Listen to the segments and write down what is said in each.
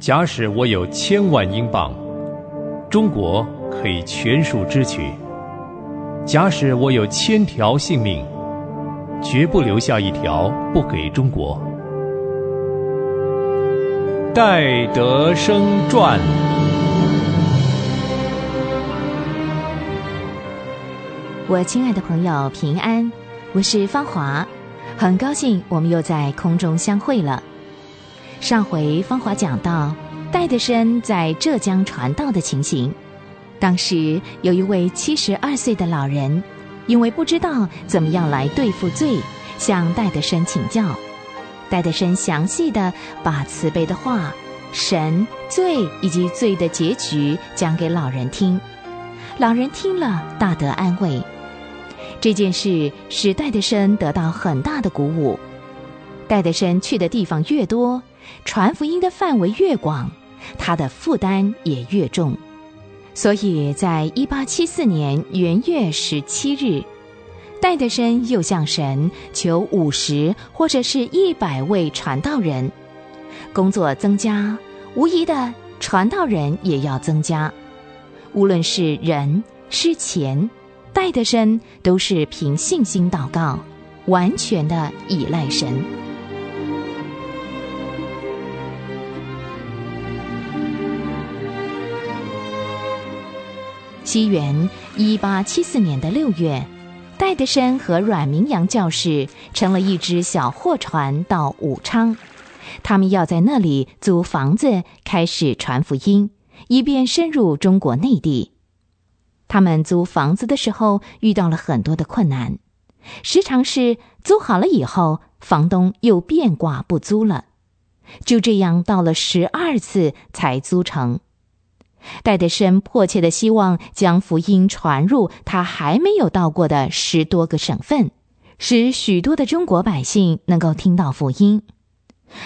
假使我有千万英镑，中国可以全数支取；假使我有千条性命，绝不留下一条不给中国。戴德生传。我亲爱的朋友，平安，我是芳华，很高兴我们又在空中相会了。上回芳华讲到戴德生在浙江传道的情形，当时有一位七十二岁的老人，因为不知道怎么样来对付罪，向戴德生请教。戴德生详细的把慈悲的话、神、罪以及罪的结局讲给老人听，老人听了大得安慰。这件事使戴德生得到很大的鼓舞。戴德生去的地方越多，传福音的范围越广，他的负担也越重。所以在一八七四年元月十七日，戴德生又向神求五十或者是一百位传道人。工作增加，无疑的传道人也要增加。无论是人是钱。戴德生都是凭信心祷告，完全的依赖神。西元一八七四年的六月，戴德生和阮明阳教士乘了一只小货船到武昌，他们要在那里租房子，开始传福音，以便深入中国内地。他们租房子的时候遇到了很多的困难，时常是租好了以后，房东又变卦不租了，就这样到了十二次才租成。戴德生迫切的希望将福音传入他还没有到过的十多个省份，使许多的中国百姓能够听到福音，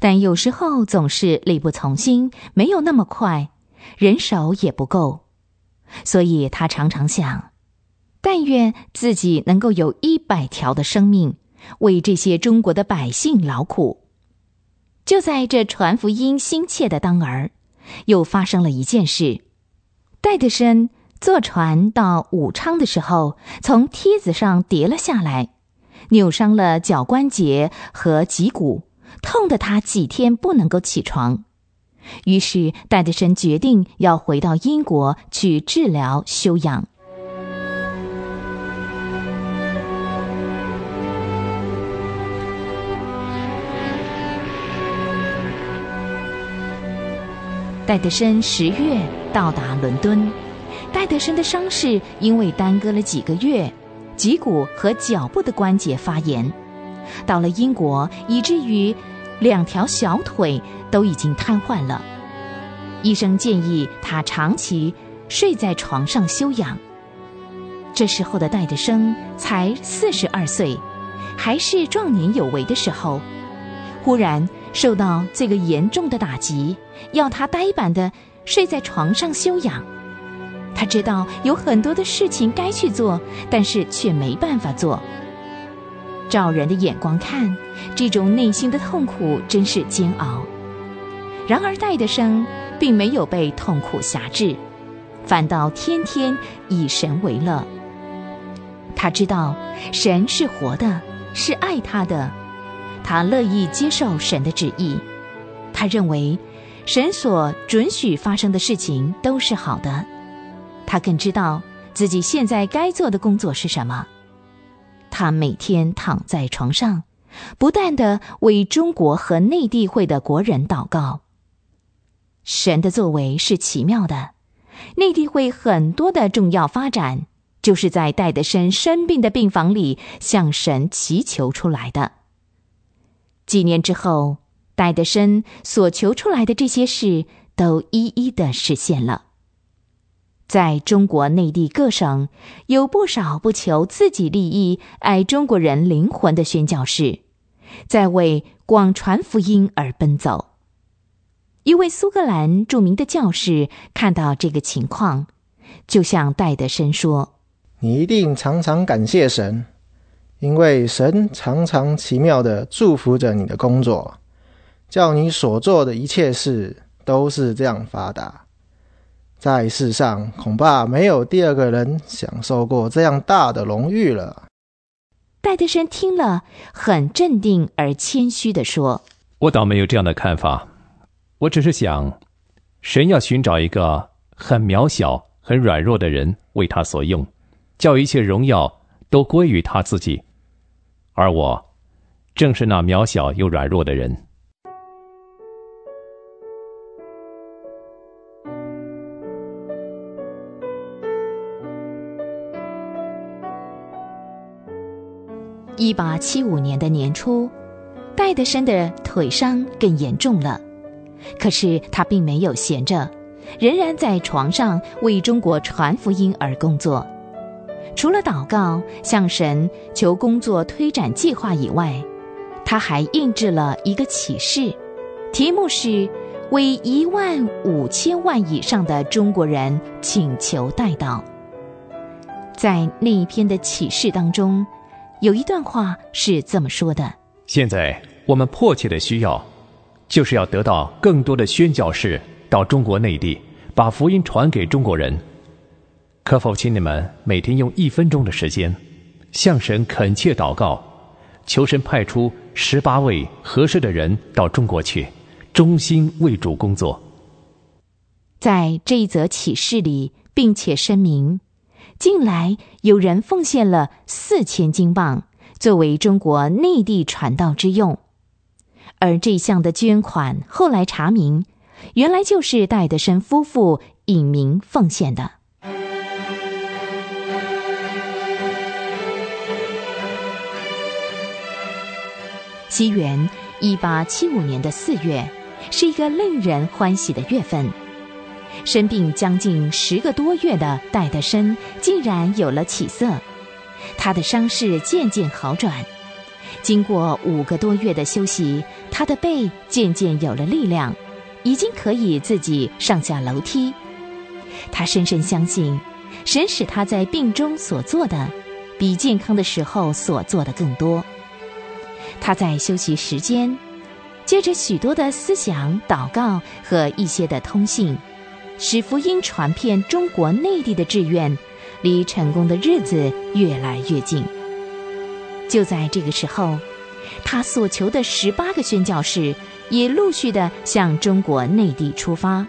但有时候总是力不从心，没有那么快，人手也不够。所以他常常想，但愿自己能够有一百条的生命，为这些中国的百姓劳苦。就在这传福音心切的当儿，又发生了一件事：戴德生坐船到武昌的时候，从梯子上跌了下来，扭伤了脚关节和脊骨，痛得他几天不能够起床。于是，戴德生决定要回到英国去治疗休养。戴德生十月到达伦敦，戴德生的伤势因为耽搁了几个月，脊骨和脚部的关节发炎，到了英国，以至于。两条小腿都已经瘫痪了，医生建议他长期睡在床上休养。这时候的戴德生才四十二岁，还是壮年有为的时候，忽然受到这个严重的打击，要他呆板的睡在床上休养。他知道有很多的事情该去做，但是却没办法做。照人的眼光看，这种内心的痛苦真是煎熬。然而戴德生并没有被痛苦辖制，反倒天天以神为乐。他知道神是活的，是爱他的，他乐意接受神的旨意。他认为神所准许发生的事情都是好的。他更知道自己现在该做的工作是什么。他每天躺在床上，不断的为中国和内地会的国人祷告。神的作为是奇妙的，内地会很多的重要发展，就是在戴德生生病的病房里向神祈求出来的。几年之后，戴德生所求出来的这些事都一一的实现了。在中国内地各省，有不少不求自己利益、爱中国人灵魂的宣教士，在为广传福音而奔走。一位苏格兰著名的教士看到这个情况，就向戴德生说：“你一定常常感谢神，因为神常常奇妙的祝福着你的工作，叫你所做的一切事都是这样发达。在世上，恐怕没有第二个人享受过这样大的荣誉了。戴德生听了，很镇定而谦虚地说：“我倒没有这样的看法，我只是想，神要寻找一个很渺小、很软弱的人为他所用，叫一切荣耀都归于他自己，而我正是那渺小又软弱的人。”一八七五年的年初，戴德生的腿伤更严重了。可是他并没有闲着，仍然在床上为中国传福音而工作。除了祷告、向神求工作推展计划以外，他还印制了一个启示，题目是“为一万五千万以上的中国人请求代祷”。在那一篇的启示当中。有一段话是这么说的：“现在我们迫切的需要，就是要得到更多的宣教士到中国内地，把福音传给中国人。可否请你们每天用一分钟的时间，向神恳切祷告，求神派出十八位合适的人到中国去，忠心为主工作。”在这一则启示里，并且声明。近来有人奉献了四千金镑，作为中国内地传道之用，而这项的捐款后来查明，原来就是戴德生夫妇隐名奉献的。西元一八七五年的四月，是一个令人欢喜的月份。生病将近十个多月的戴德生竟然有了起色，他的伤势渐渐好转。经过五个多月的休息，他的背渐渐有了力量，已经可以自己上下楼梯。他深深相信，神使他在病中所做的，比健康的时候所做的更多。他在休息时间，接着许多的思想、祷告和一些的通信。使福音传遍中国内地的志愿，离成功的日子越来越近。就在这个时候，他所求的十八个宣教士也陆续的向中国内地出发。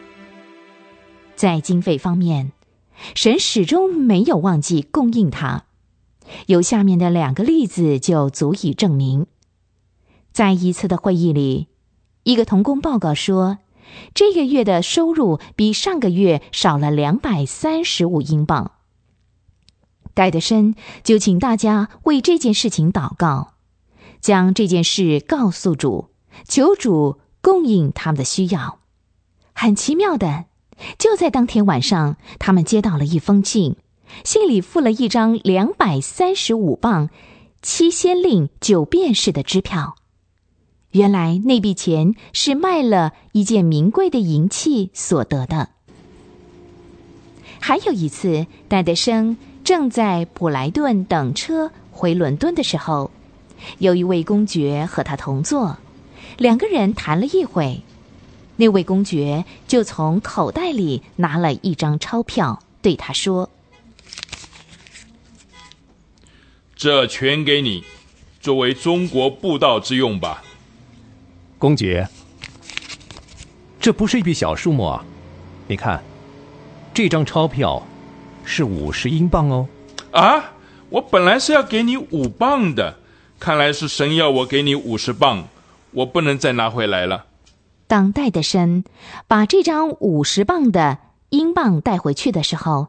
在经费方面，神始终没有忘记供应他。有下面的两个例子就足以证明。在一次的会议里，一个童工报告说。这个月的收入比上个月少了两百三十五英镑。戴德生就请大家为这件事情祷告，将这件事告诉主，求主供应他们的需要。很奇妙的，就在当天晚上，他们接到了一封信，信里附了一张两百三十五磅七先令九便士的支票。原来那笔钱是卖了一件名贵的银器所得的。还有一次，戴德生正在普莱顿等车回伦敦的时候，有一位公爵和他同坐，两个人谈了一会，那位公爵就从口袋里拿了一张钞票，对他说：“这全给你，作为中国布道之用吧。”公爵，这不是一笔小数目啊！你看，这张钞票是五十英镑哦。啊，我本来是要给你五磅的，看来是神要我给你五十磅，我不能再拿回来了。当戴德生把这张五十磅的英镑带回去的时候，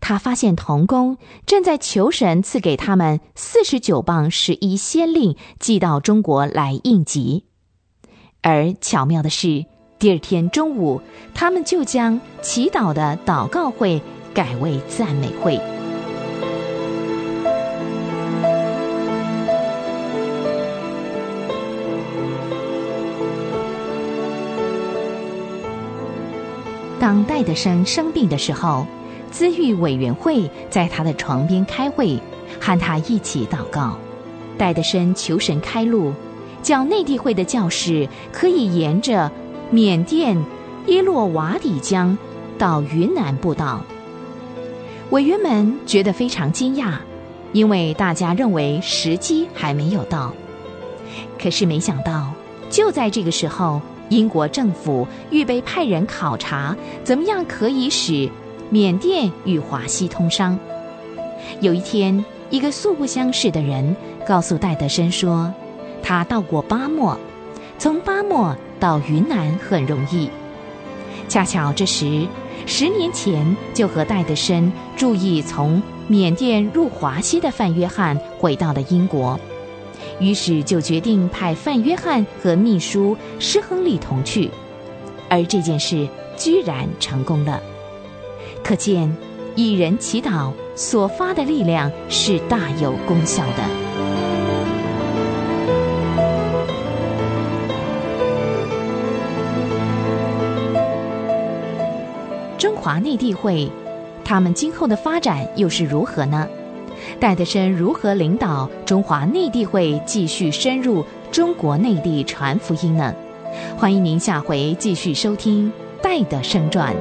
他发现童工正在求神赐给他们四十九磅十一先令寄到中国来应急。而巧妙的是，第二天中午，他们就将祈祷的祷告会改为赞美会。当戴德生生病的时候，资育委员会在他的床边开会，和他一起祷告。戴德生求神开路。叫内地会的教士可以沿着缅甸伊洛瓦底江到云南布道。委员们觉得非常惊讶，因为大家认为时机还没有到。可是没想到，就在这个时候，英国政府预备派人考察，怎么样可以使缅甸与华西通商。有一天，一个素不相识的人告诉戴德生说，他到过巴莫，从巴莫到云南很容易。恰巧这时。十年前就和戴德生注意从缅甸入华西的范约翰回到了英国，于是就决定派范约翰和秘书施亨利同去，而这件事居然成功了。可见，一人祈祷所发的力量是大有功效的。中华内地会，他们今后的发展又是如何呢？戴德生如何领导中华内地会继续深入中国内地传福音呢？欢迎您下回继续收听《戴德生传》。